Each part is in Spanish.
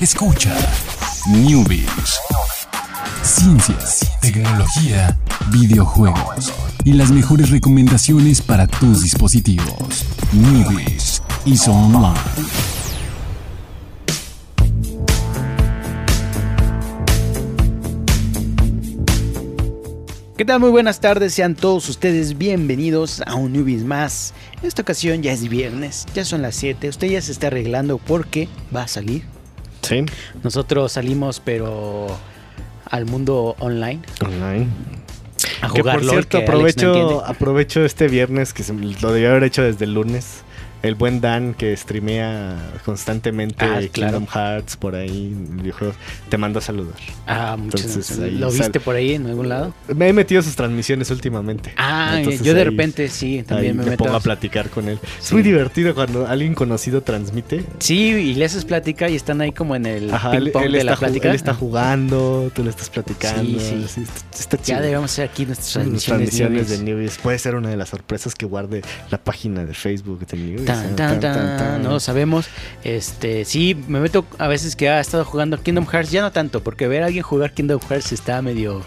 Escucha Newbies. Ciencias, tecnología, videojuegos y las mejores recomendaciones para tus dispositivos. Newbies y Online. ¿Qué tal? Muy buenas tardes, sean todos ustedes bienvenidos a un Newbies más. En esta ocasión ya es viernes, ya son las 7, usted ya se está arreglando porque va a salir. Sí, Nosotros salimos pero al mundo online online. a Que jugar por LOL, cierto, que Alex no aprovecho, aprovecho este viernes que se lo debía haber hecho desde el lunes. El buen Dan que streamea constantemente Ah, claro. Kingdom Hearts por ahí, videojuegos, te mando a saludar. Ah, muchas Entonces, gracias. ahí ¿Lo sal- viste por ahí en algún lado? Me he metido a sus transmisiones últimamente. Ah, Entonces yo de ahí- repente sí, también me me meto. pongo a platicar con él. Es muy divertido cuando alguien conocido transmite. Sí, y le haces plática y están ahí como en el Ajá, ping él, pong él de está, la plática. él está jugando, tú le estás platicando. Sí, sí. está, está Ya debemos hacer aquí nuestras transmisiones. transmisiones de Newbies. Puede ser una de las sorpresas que guarde la página de Facebook de Newbies. Tan, tan, tan, no lo sabemos. Este, sí, me meto a veces que ha estado jugando Kingdom Hearts, ya no tanto, porque ver a alguien jugar Kingdom Hearts está medio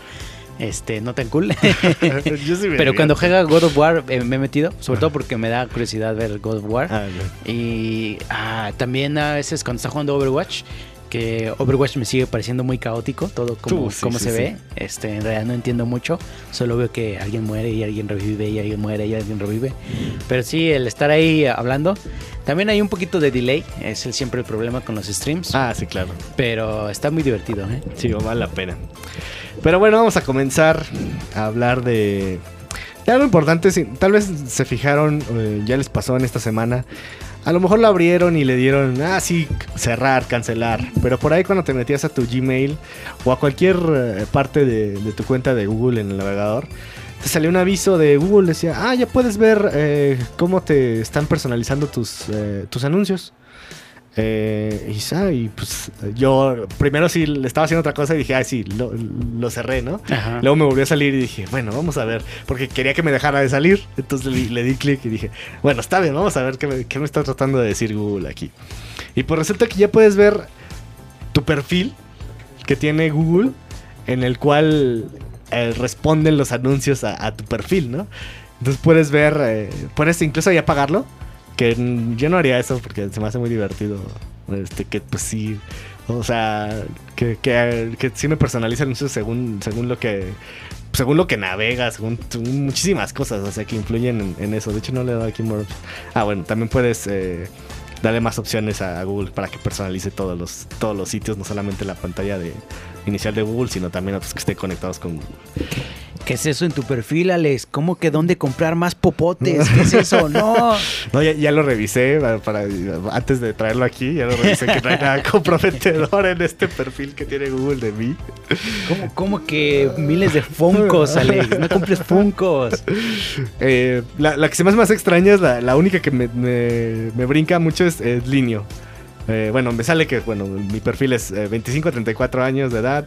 este, no tan cool. Yo sí me Pero cuando juega God of War eh, me he metido, sobre todo porque me da curiosidad ver God of War. Ah. Y ah, también a veces cuando está jugando Overwatch, que Overwatch me sigue pareciendo muy caótico, todo como, Uh, sí, como sí, se sí. ve. Este, en realidad no entiendo mucho, solo veo que alguien muere y alguien revive y alguien muere y alguien revive. Pero sí, el estar ahí hablando, también hay un poquito de delay, es el, siempre el problema con los streams, Ah, sí, claro. pero está muy divertido. ¿eh? Sí, vale la pena. Pero bueno, vamos a comenzar a hablar de... de algo importante, tal vez se fijaron, eh, ya les pasó en esta semana. A lo mejor lo abrieron y le dieron, ah, cerrar, cancelar. Pero por ahí cuando te metías a tu Gmail o a cualquier eh, parte de, de tu cuenta de Google en el navegador, te salió un aviso de Google, decía, ah, ya puedes ver eh, cómo te están personalizando tus, eh, tus anuncios. Eh, y, y, pues yo primero sí le estaba haciendo otra cosa y dije, ay, sí, lo, lo cerré, ¿no? Ajá. Luego me volvió a salir y dije, bueno, vamos a ver, porque quería que me dejara de salir. Entonces le, le di clic y dije, bueno, está bien, vamos a ver qué me, qué me está tratando de decir Google aquí. Y pues resulta que ya puedes ver tu perfil que tiene Google, en el cual eh, responden los anuncios a, a tu perfil, ¿no? Entonces puedes ver, eh, puedes incluso ya pagarlo, que yo no haría eso porque se me hace muy divertido. Este, que pues sí, o sea, que, que, que sí me personaliza anuncios según, según lo que según lo que navegas, según, muchísimas cosas, o sea, que influyen en, eso. De hecho, no le he dado aquí more. Ah, bueno, también puedes eh, darle más opciones a Google para que personalice todos los, todos los sitios, no solamente la pantalla de inicial de Google, sino también otros que estén conectados con Google. ¿Qué es eso en tu perfil, Alex? ¿Cómo que dónde comprar más popotes? ¿Qué es eso? No. No, ya, ya lo revisé para, para- antes de traerlo aquí, ya lo revisé que no hay nada comprometedor en este perfil que tiene Google de mí. ¿Cómo, cómo que miles de funcos, Alex? No compres funcos. Eh, la, la que se me hace más extraña es la, la única que me, me- me brinca mucho es, es Linio. Eh, bueno, me sale que bueno, mi perfil es eh, 25 a 34 años de edad,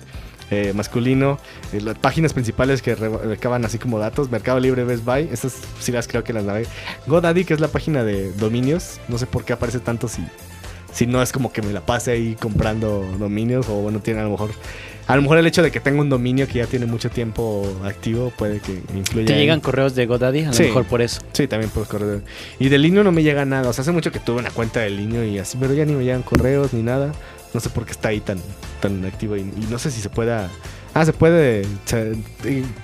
eh, masculino. Eh, las páginas principales que re- recaban así como datos, Mercado Libre, Best Buy, esas sí las creo que las navegué. GoDaddy, que es la página de dominios, no sé por qué aparece tanto si, si no es como que me la pase ahí comprando dominios o bueno, tiene a lo mejor... A lo mejor el hecho de que tenga un dominio que ya tiene mucho tiempo activo puede que influya. ¿Te en- llegan correos de GoDaddy? A lo Sí. mejor por eso. Sí, también por correo. Y de Linio no me llega nada. O sea, hace mucho que tuve una cuenta de Linio y así, pero ya ni me llegan correos ni nada. No sé por qué está ahí tan, tan activo. Y, no sé si se pueda. Ah, se puede.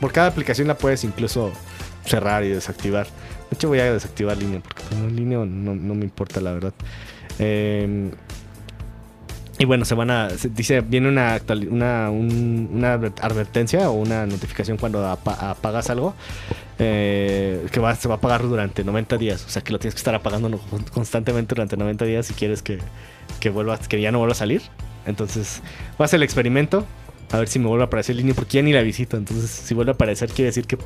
por cada aplicación la puedes incluso cerrar y desactivar. De hecho, voy a desactivar Linio porque no, Linio no, no me importa, la verdad. Eh, y bueno, se van a. dice, viene una, una, un- una adver- advertencia o una notificación cuando apa- apagas algo eh, que va, se va a pagar durante 90 días. O sea que lo tienes que estar apagando constantemente durante 90 días si quieres que, que, vuelva, que ya no vuelva a salir. Entonces, voy a el experimento. A ver si me vuelve a aparecer línea, porque ya ni la visito. Entonces, si vuelve a aparecer, quiere decir que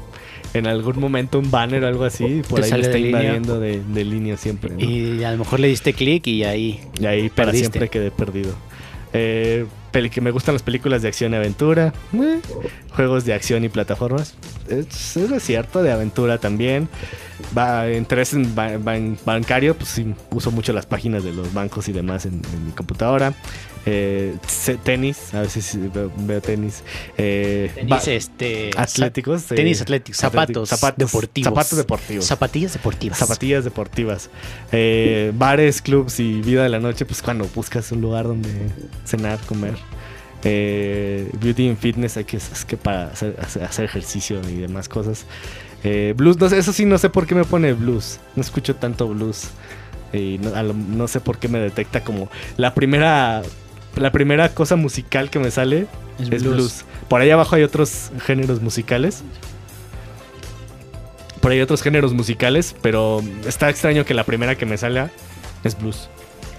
en algún momento un banner o algo así, por ahí me está de línea. invadiendo de, de línea siempre. ¿no? Y a lo mejor le diste clic y ahí. Y ahí para siempre quedé perdido. Eh, que me gustan las películas de acción y aventura, eh, juegos de acción y plataformas. Es, es cierto, de aventura también. Va, interés en ba- ban- bancario, pues sí, uso mucho las páginas de los bancos y demás en, en mi computadora. Eh, tenis, a veces veo, tenis. Eh, Tenis, este, atléticos. eh, Tenis atléticos, zapatos, deportivos. Zapatos deportivos. Zapatillas deportivas. Zapatillas deportivas. Bares, clubs y vida de la noche, pues cuando buscas un lugar donde cenar, comer. Eh, beauty and fitness, que, es que para hacer, ejercicio y demás cosas. Eh, blues, no sé, eso sí, no sé por qué me pone blues. No escucho tanto blues. Y no, a lo- no sé por qué me detecta como la primera. La primera cosa musical que me sale Es es blues. blues. Por ahí abajo hay otros géneros musicales. Por ahí hay otros géneros musicales, pero está extraño que la primera que me salga es blues.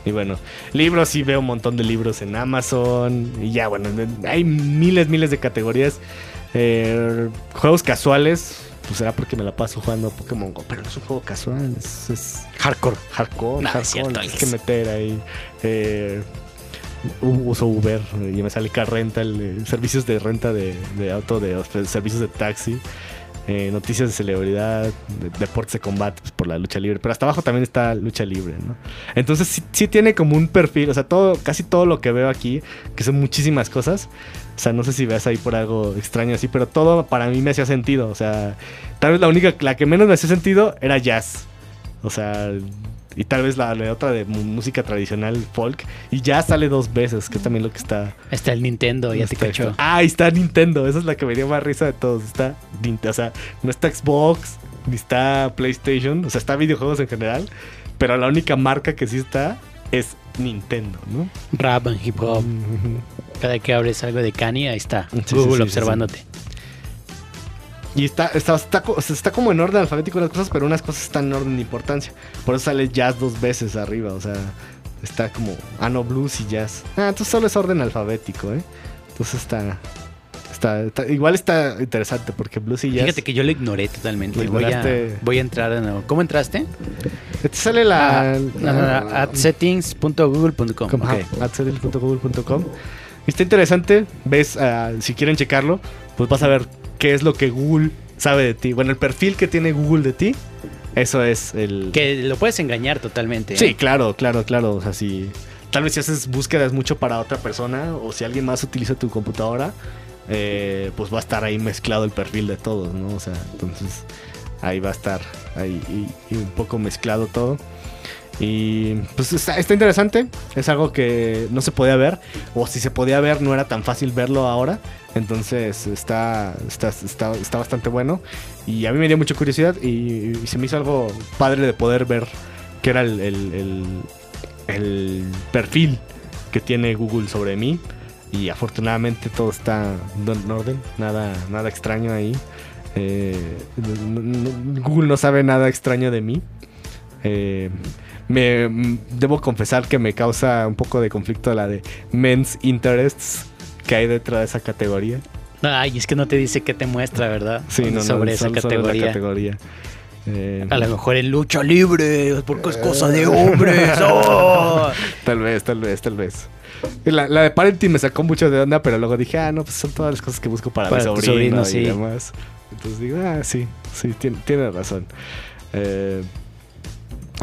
Y bueno, libros sí veo un montón de libros en Amazon. Y ya, bueno, hay miles, miles de categorías. Eh, juegos casuales, pues será porque me la paso jugando a Pokémon Go, pero no es un juego casual, es, es Hardcore. hardcore, No, es hardcore, cierto, tienes es- que meter ahí. Eh, uso Uber y me sale car rental, eh, servicios de renta de, de auto, de servicios de taxi, eh, noticias de celebridad, de- deportes de combate pues, por la lucha libre. Pero hasta abajo también está lucha libre, ¿no? Entonces sí, sí tiene como un perfil, o sea, todo, casi todo lo que veo aquí, que son muchísimas cosas. O sea, no sé si veas ahí por algo extraño así, pero todo para mí me hacía sentido. O sea, tal vez la única, la que menos me hacía sentido era jazz. O sea, y tal vez la, la otra de música tradicional folk. Y ya sale dos veces, que es también lo que está. Está el Nintendo, ya te está- cachó. Ah, ahí está Nintendo. Esa es la que me dio más risa de todos. Está Nintendo. O sea, no está Xbox, ni está PlayStation. O sea, está videojuegos en general. Pero la única marca que sí está es Nintendo, ¿no? Rap and hip hop. Cada que abres algo de Kanye, ahí está. Sí, sí, Google sí, sí, observándote. Y está, está, está, está como en orden alfabético las cosas, pero unas cosas están en orden de importancia. Por eso sale jazz dos veces arriba, o sea, está como, ah, no, blues y jazz. Ah, entonces solo es orden alfabético, ¿eh? Entonces está, está, está- igual está interesante porque blues y jazz. Fíjate que yo lo ignoré totalmente. Lo Voy a, voy a entrar de nuevo. ¿Cómo entraste? Te sale la... Ah, at settings.google.com. Está interesante, ves, ah, si quieren checarlo, pues vas a ver qué es lo que Google sabe de ti. Bueno, el perfil que tiene Google de ti, eso es el... Que lo puedes engañar totalmente. ¿eh? Sí, claro, claro, claro. O sea, si tal vez si haces búsquedas mucho para otra persona o si alguien más utiliza tu computadora, eh, pues va a estar ahí mezclado el perfil de todos, ¿no? O sea, entonces ahí va a estar ahí y, y un poco mezclado todo. Y pues está, está interesante, es algo que no se podía ver, o si se podía ver no era tan fácil verlo ahora, entonces está, está, está, está bastante bueno y a mí me dio mucha curiosidad y, y se me hizo algo padre de poder ver que era el, el- el- perfil que tiene Google sobre mí. Y afortunadamente todo está en orden, nada, nada extraño ahí. Eh, Google no sabe nada extraño de mí. Eh, me debo confesar que me causa un poco de conflicto la de men's interests que hay detrás de esa categoría. Ay, es que no te dice qué te muestra, ¿verdad? Sí, no, no, Sobre esa solo- solo la categoría. Eh, A lo mejor en lucha libre, porque es cosa de hombres. ¡Oh! Tal vez, tal vez, tal vez. La, la de parenting me sacó mucho de onda, pero luego dije, ah, no, pues son todas las cosas que busco para, Para mi sobrino, y sí. demás. Entonces digo, ah, sí, sí, tiene, tiene razón. Eh,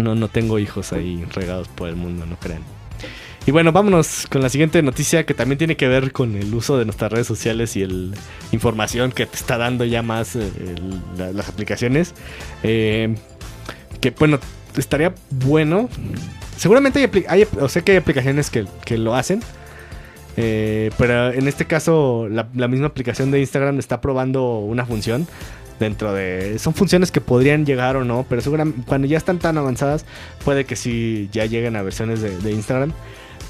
no, no tengo hijos ahí regados por el mundo, no crean. Y bueno, vámonos con la siguiente noticia que también tiene que ver con el uso de nuestras redes sociales y el información que te está dando ya más eh, la- las aplicaciones. Eh, que bueno, estaría bueno. Seguramente hay, o que hay aplicaciones que, que lo hacen. Eh, pero en este caso, la, misma aplicación de Instagram está probando una función dentro de. Son funciones que podrían llegar o no, pero seguramente cuando ya están tan avanzadas, puede que sí ya lleguen a versiones de, Instagram.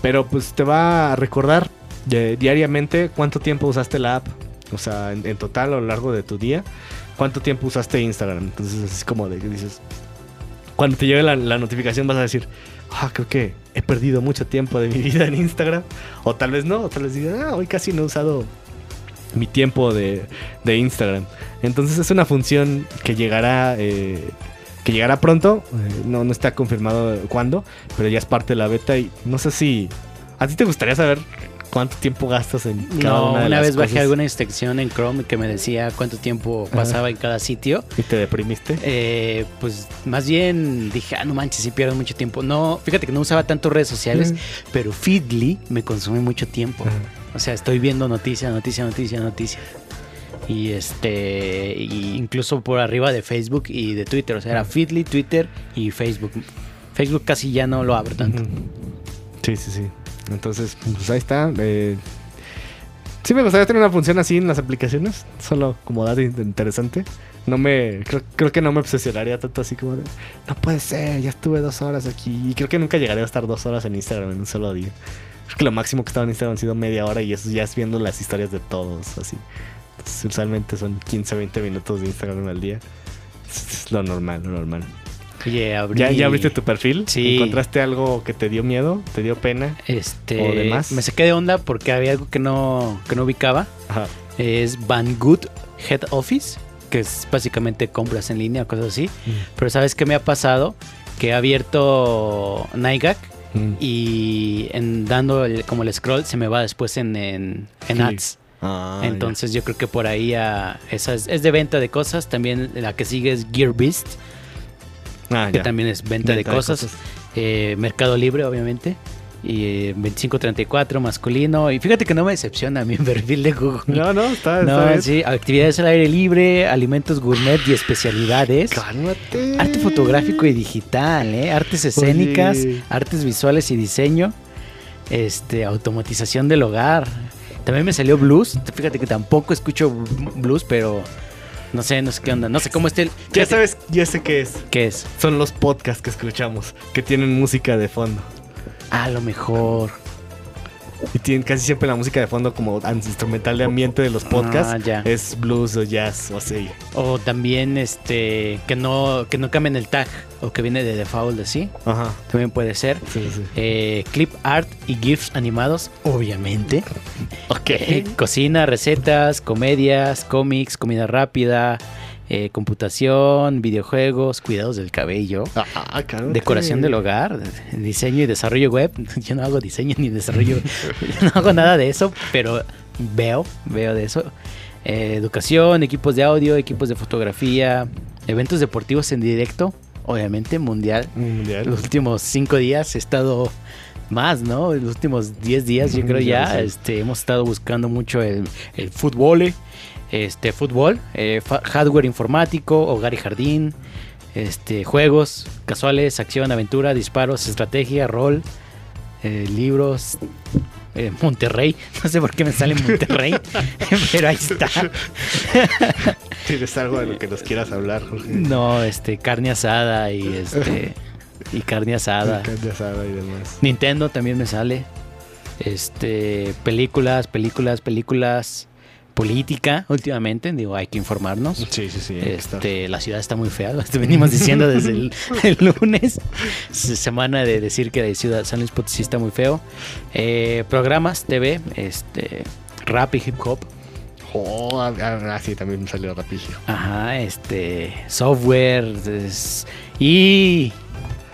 Pero pues te va a recordar eh, diariamente cuánto tiempo usaste la app. O sea, en, total a lo largo de tu día, cuánto tiempo usaste Instagram. Entonces, es como de que dices. Cuando te llegue la notificación, vas a decir, ah, creo que he perdido mucho tiempo de mi vida en Instagram. O tal vez no, o tal vez digas, ah, hoy casi no he usado mi tiempo de, de Instagram. Entonces es una función que llegará, eh, que llegará pronto. Eh, no, no está confirmado cuándo, pero ya es parte de la beta y no sé si a ti te gustaría saber cuánto tiempo gastas en cada No, una de una las vez bajé cosas? alguna instrucción en Chrome que me decía cuánto tiempo pasaba en cada sitio. ¿Y te deprimiste? Eh, pues más bien dije, ah, no manches, sí pierdo mucho tiempo. No, fíjate que no usaba tanto redes sociales, pero Feedly me consume mucho tiempo. O sea, estoy viendo noticia, noticia, noticia, noticia. Y este, y incluso por arriba de Facebook y de Twitter. O sea, era Feedly, Twitter y Facebook. Facebook casi ya no lo abro tanto. Sí, sí, sí. Entonces, pues ahí está. eh, sí me gustaría tener una función así en las aplicaciones. Solo como dato in- interesante. No me... Creo, creo que no me obsesionaría tanto así como de... No puede ser, ya estuve dos horas aquí. Y creo que nunca llegaré a estar dos horas en Instagram en un solo día. Creo que lo máximo que estaba en Instagram ha sido media hora y eso ya es viendo las historias de todos, así. Usualmente son 15, 20 minutos de Instagram al día. Es lo normal, lo normal. Oye, abrí- ¿Ya, ¿Ya abriste tu perfil? Sí. ¿Encontraste algo que te dio miedo? ¿Te dio pena? Este, o demás? me saqué de onda porque había algo que no, que no ubicaba. Ajá. Es Banggood Head Office, que es básicamente compras en línea o cosas así. Pero ¿sabes qué me ha pasado? Que he abierto Nightgag Mm. y en dando el- como el scroll se me va después en, en, en Sí. ads. Ah, Entonces yo creo que por ahí ah, esa es, es de venta de cosas. También la que sigue es Gear Beast. Ah, que ya. también es venta, de, cosas. Eh, Mercado Libre, obviamente. Y eh, 2534 masculino. Y fíjate que no me decepciona mi perfil de Google. No, no, está, está No, bien. sí, actividades al aire libre, alimentos gourmet y especialidades. Cálmate. Arte fotográfico y digital, ¿eh? Artes escénicas, Oye. artes visuales y diseño. Este, automatización del hogar. También me salió blues. Fíjate que tampoco escucho blues, pero no sé, no sé qué onda. No sé cómo esté el. Ya sabes, ya sé qué es. ¿Qué es? Son los podcasts que escuchamos, que tienen música de fondo. A lo mejor. Y tienen casi siempre la música de fondo como instrumental de ambiente de los podcasts. Ah, ya. Es blues o jazz o así. O también este que no, que no cambien el tag. O que viene de default así. Ajá. También puede ser. Sí, sí. Eh, clip art y GIFs animados, obviamente. Ok. Eh, cocina, recetas, comedias, cómics, comida rápida, eh, computación, videojuegos, cuidados del cabello, Ah, cálmate. decoración del hogar, diseño y desarrollo web. Yo no hago diseño ni desarrollo, no hago nada de eso, pero veo, veo de eso. Eh, educación, equipos de audio, equipos de fotografía, eventos deportivos en directo, obviamente mundial. Mundial. Los últimos cinco días he estado más, ¿no? Los últimos 10 días, yo creo Ya este, hemos estado buscando mucho el, el fútbol, este, fútbol, eh, hardware informático, hogar y jardín, este, juegos casuales, acción, aventura, disparos, estrategia, rol, eh, libros. eh, Monterrey, no sé por qué me sale Monterrey, pero ahí está. ¿Tienes algo de lo que nos quieras hablar, Jorge? No, este, carne asada y este, y carne asada. Carne asada y demás. Nintendo también me sale. Este, películas, películas, películas. Política, últimamente, digo, hay que informarnos. Sí, sí, sí. Este, la ciudad está muy fea, lo venimos diciendo desde el, el lunes. Se- Semana de decir que la ciudad San Luis Potosí está muy feo. Eh, programas, TV, este, rap y hip hop. Oh, ah, ah, sí, también me salió rapidillo. Ajá, este, software es- y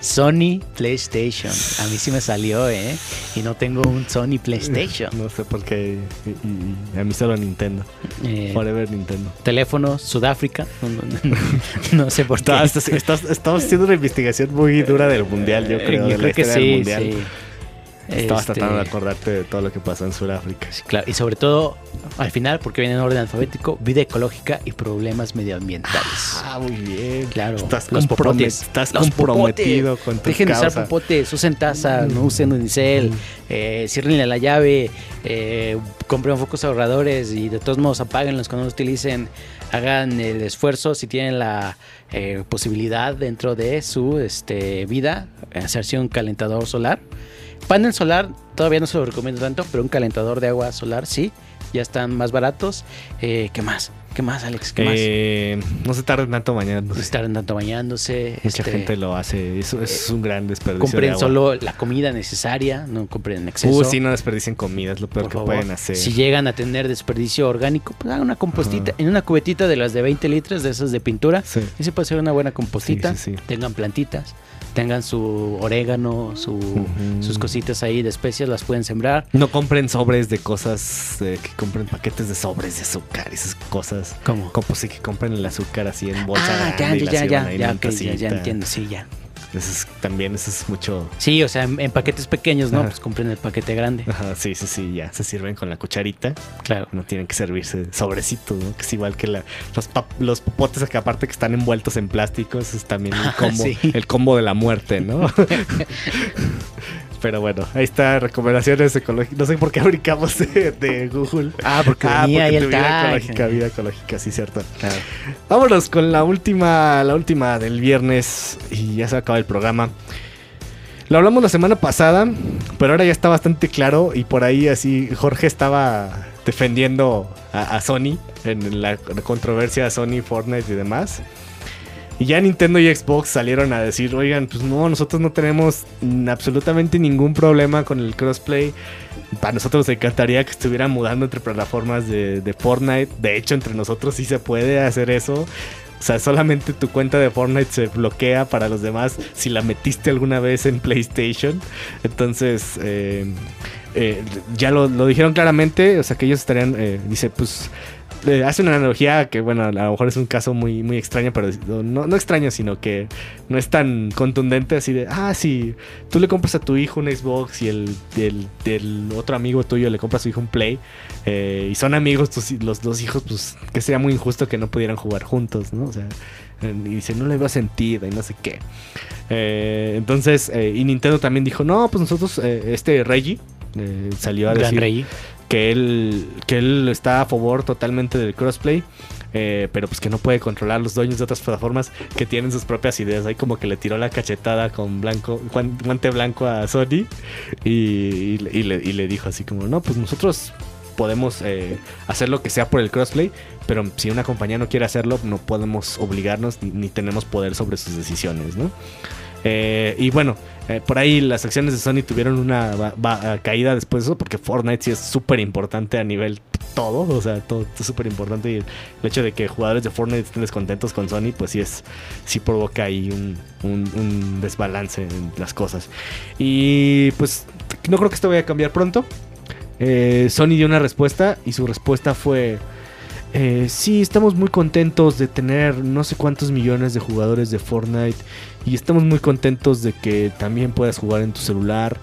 Sony PlayStation. A mí sí me salió, ¿eh? Y no tengo un Sony PlayStation. No sé por qué. y- y- y a mí solo Nintendo. Eh, Forever Nintendo. teléfono, Sudáfrica. No, no- no- no sé por qué. Estás- estás- estamos haciendo una investigación muy dura del mundial, yo creo. Yo de la creo que sí, mundial. sí. Estabas Este, tratando de acordarte de todo lo que pasó en Sudáfrica. sí, claro. Y sobre todo, al final, porque viene en orden alfabético, vida ecológica y problemas medioambientales. Ah, muy bien. Claro, Estás, los compromet- popotes. estás Los comprometido con tu Dejen de usar causa. popotes, usen taza, no usen unicel, eh, ciérrenle la llave, eh, compren focos ahorradores y de todos modos apáguenlos cuando los utilicen. Hagan el esfuerzo si tienen la eh, posibilidad dentro de su este, vida, hacerse un calentador solar. Panel solar todavía no se lo recomiendo tanto, pero un calentador de agua solar sí, ya están más baratos. Eh, ¿Qué más? ¿Qué más, Alex? ¿Qué más? Eh, no se tarden tanto mañana. Estar tanto bañándose. Mucha este, gente lo hace. Eso es un gran desperdicio. de compren agua. solo la comida necesaria, no compren en exceso. Uh, sí, no desperdicien comida, es lo peor por que favor. pueden hacer. Si llegan a tener desperdicio orgánico, pues hagan una compostita. En una cubetita de las de 20 litros, de esas de pintura. Sí. Ese puede ser una buena compostita. Sí, sí, sí. Tengan plantitas. Tengan su orégano, su, Ujú. sus cositas ahí de especias, las pueden sembrar. No compren sobres de cosas, eh, que compren paquetes de sobres de azúcar, esas cosas. ¿Cómo? Como pues sí que compren el azúcar así en bolsa Ah, ya, ya, ya, ya, ya, en ok, ya, ya entiendo, sí, ya. Eso es- también eso es mucho... Sí, o sea, en, en paquetes pequeños, ¿no? Ajá. Pues compren el paquete grande. Ajá, sí, sí, sí, ya. Se sirven con la cucharita. Claro. No tienen que servirse sobrecitos, ¿no? Que es igual que la, los, pap- los popotes que aparte que están envueltos en plástico. Eso es también el combo, Sí. el combo de la muerte, ¿no? Pero bueno, ahí está, recomendaciones ecológicas. No sé por qué brincamos de, de Google. Ah, porque venía ahí tu el vida tag. ecológica, vida ecológica, sí, cierto. Claro. Vámonos con la última, la última del viernes y ya se acaba el programa. Lo hablamos la semana pasada, pero ahora ya está bastante claro y por ahí así Jorge estaba defendiendo a, a Sony en la controversia de Sony, Fortnite y demás. Y ya Nintendo y Xbox salieron a decir, oigan, pues no, nosotros no tenemos absolutamente ningún problema con el crossplay. Para nosotros nos encantaría que estuvieran mudando entre plataformas de, de Fortnite. De hecho, entre nosotros sí se puede hacer eso. O sea, solamente tu cuenta de Fortnite se bloquea para los demás si la metiste alguna vez en PlayStation. Entonces, eh, eh, ya lo, lo dijeron claramente. O sea, que ellos estarían, eh, dice, pues eh, hace una analogía que, bueno, a lo mejor es un caso muy, muy extraño, pero no, no extraño, sino que no es tan contundente así de, ah, sí, tú le compras a tu hijo un Xbox y el, el, el otro amigo tuyo le compra a su hijo un Play eh, y son amigos tus- los dos hijos, pues que sería muy injusto que no pudieran jugar juntos, ¿no? O sea, y dice, no le veo sentido y no sé qué. Eh, entonces, eh, y Nintendo también dijo, no, pues nosotros, eh, este Reggie salió a Gran decir. Que él, que él está a favor totalmente del crossplay, eh, pero pues que no puede controlar los dueños de otras plataformas que tienen sus propias ideas. Ahí como que le tiró la cachetada con blanco, guan- guante blanco a Sony y le dijo así como, no, pues nosotros podemos eh, hacer lo que sea por el crossplay, pero si una compañía no quiere hacerlo, no podemos obligarnos ni, ni tenemos poder sobre sus decisiones, ¿no? Eh, y bueno, eh, por ahí las acciones de Sony tuvieron una caída después de eso, porque Fortnite sí es súper importante a nivel todo, o sea, todo es súper importante. Y el hecho de que jugadores de Fortnite estén descontentos con Sony, pues sí es, sí provoca ahí un, un- un desbalance en las cosas. Y pues no creo que esto vaya a cambiar pronto. Eh, Sony dio una respuesta y su respuesta fue... eh, sí, estamos muy contentos de tener no sé cuántos millones de jugadores de Fortnite y estamos muy contentos de que también puedas jugar en tu celular.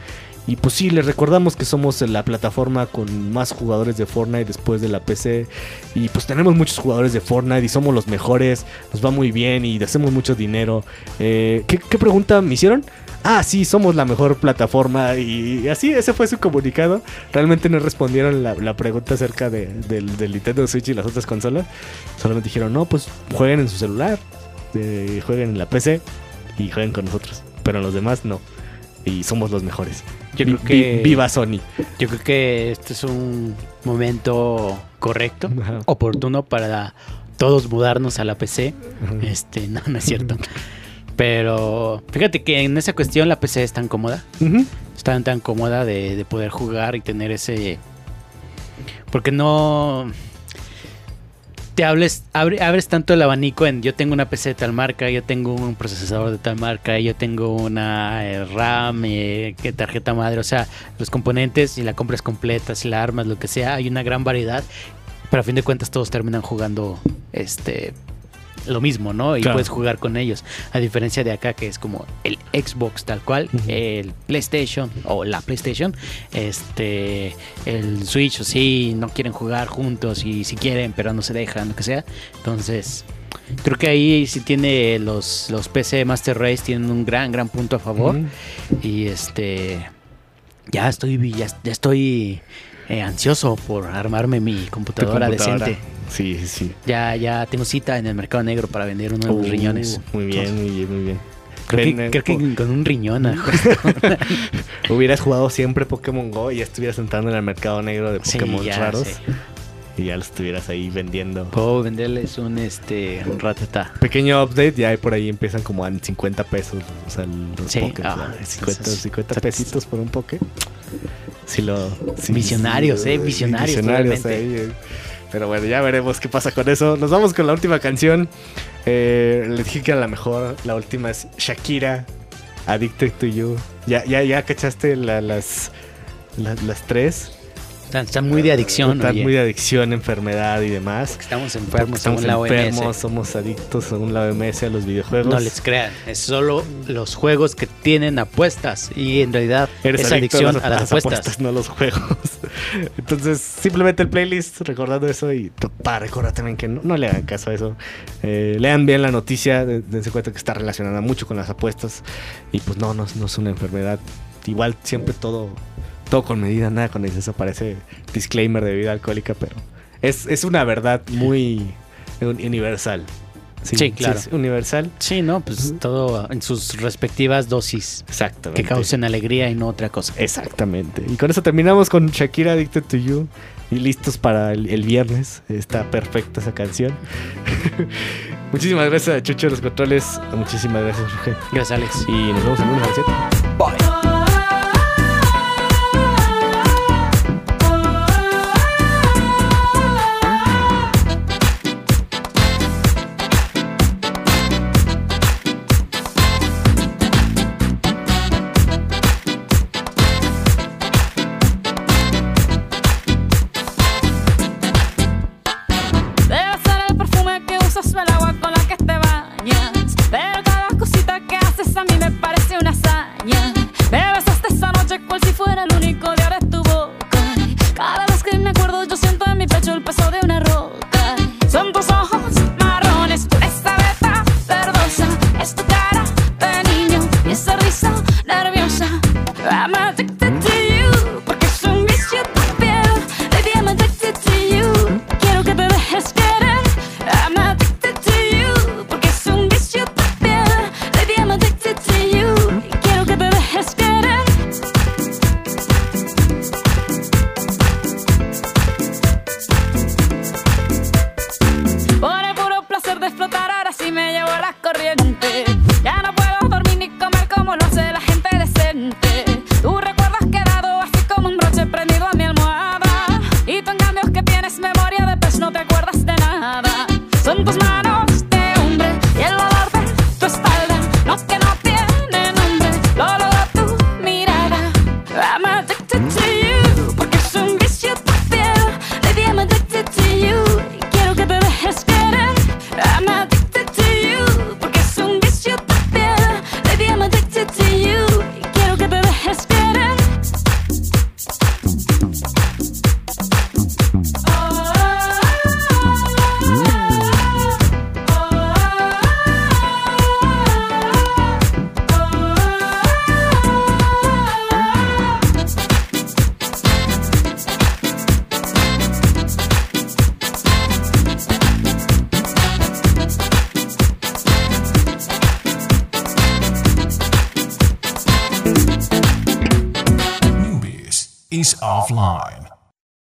Y pues sí, les recordamos que somos la plataforma con más jugadores de Fortnite después de la PC. Y pues tenemos muchos jugadores de Fortnite y somos los mejores. Nos va muy bien y hacemos mucho dinero. Eh, ¿qué, qué pregunta me hicieron? Ah, sí, somos la mejor plataforma. Y así, ese fue su comunicado. Realmente no respondieron la, la pregunta acerca de- del, del Nintendo Switch y las otras consolas. Solamente dijeron, no, pues jueguen en su celular. eh, jueguen en la PC y jueguen con nosotros. Pero los demás no. Y somos los mejores. Yo creo que- vi- viva Sony. Yo creo que este es un momento correcto, Ajá. oportuno para todos mudarnos a la PC. Ajá. Este, no, no es cierto. Pero fíjate que en esa cuestión la PC es tan cómoda. Ujú. Es tan, tan cómoda de, de poder jugar y tener ese. Porque no. Te hables, abre- abres tanto el abanico en yo tengo una PC de tal marca, yo tengo un procesador de tal marca, yo tengo una eh, RAM, eh, que tarjeta madre, o sea, los componentes, si la compras completa, si la armas, lo que sea, hay una gran variedad, pero a fin de cuentas todos terminan jugando este lo mismo, ¿no? Y Claro. puedes jugar con ellos. A diferencia de acá, que es como el Xbox tal cual, el PlayStation o la PlayStation, este, el Switch, o sí, no quieren jugar juntos y si quieren, pero no se dejan, lo que sea. Entonces, creo que ahí sí tiene los, los PC Master Race, tienen un gran, gran punto a favor. Y este, ya estoy, ya, ya estoy eh, ansioso por armarme mi computadora, computadora. decente. Sí, sí, sí. Ya, ya tengo cita en el mercado negro para vender uno de mis Uh, riñones. Muy bien, muy bien, muy bien. Creo, Ven, que, eh, creo que con un riñón. Hubieras jugado siempre Pokémon Go y ya estuvieras entrando en el mercado negro de Sí, Pokémon ya, raros. sí. Y ya lo estuvieras ahí vendiendo. Puedo venderles un este un ratata. Pequeño update, ya por ahí empiezan como a 50 pesos. O sea, los Sí, Pokés, ah, ¿no? 50, entonces, 50 pesitos por un Poké. Sí lo, sí, Visionarios, sí, eh, sí, visionarios, visionarios eh. Pero bueno, ya veremos qué pasa con eso. Nos vamos con la última canción. Eh, le dije que era la mejor. La última es Shakira Addicted to You. Ya, ya, ya cachaste la- las, la- las tres. Están, están muy de adicción, Están oye. muy de adicción, enfermedad y demás. Estamos enfermos estamos según la OMS. enfermos, somos adictos según la OMS a los videojuegos. No les crean, es solo los juegos que tienen apuestas y en realidad Eres es adicción a las, a las apuestas. no a los juegos. Entonces, simplemente el playlist, recordando eso y para recordar también que no, no le hagan caso a eso. Eh, lean bien la noticia, de- dense cuenta que está relacionada mucho con las apuestas y pues no, no, no es una enfermedad. Igual siempre todo, todo con medida, nada con exceso. Parece disclaimer de bebida alcohólica, pero es, es una verdad muy un- universal. Sí, claro. es universal. Sí, no, pues todo en sus respectivas dosis Exactamente. que causen alegría y no otra cosa. Exactamente. Y con eso terminamos con Shakira Addicted to You. Y listos para el, el viernes. Está perfecta esa canción. Muchísimas gracias a Chucho de los controles. Muchísimas gracias, Jorge. Gracias, Alex. Y nos vemos en una receta. Debe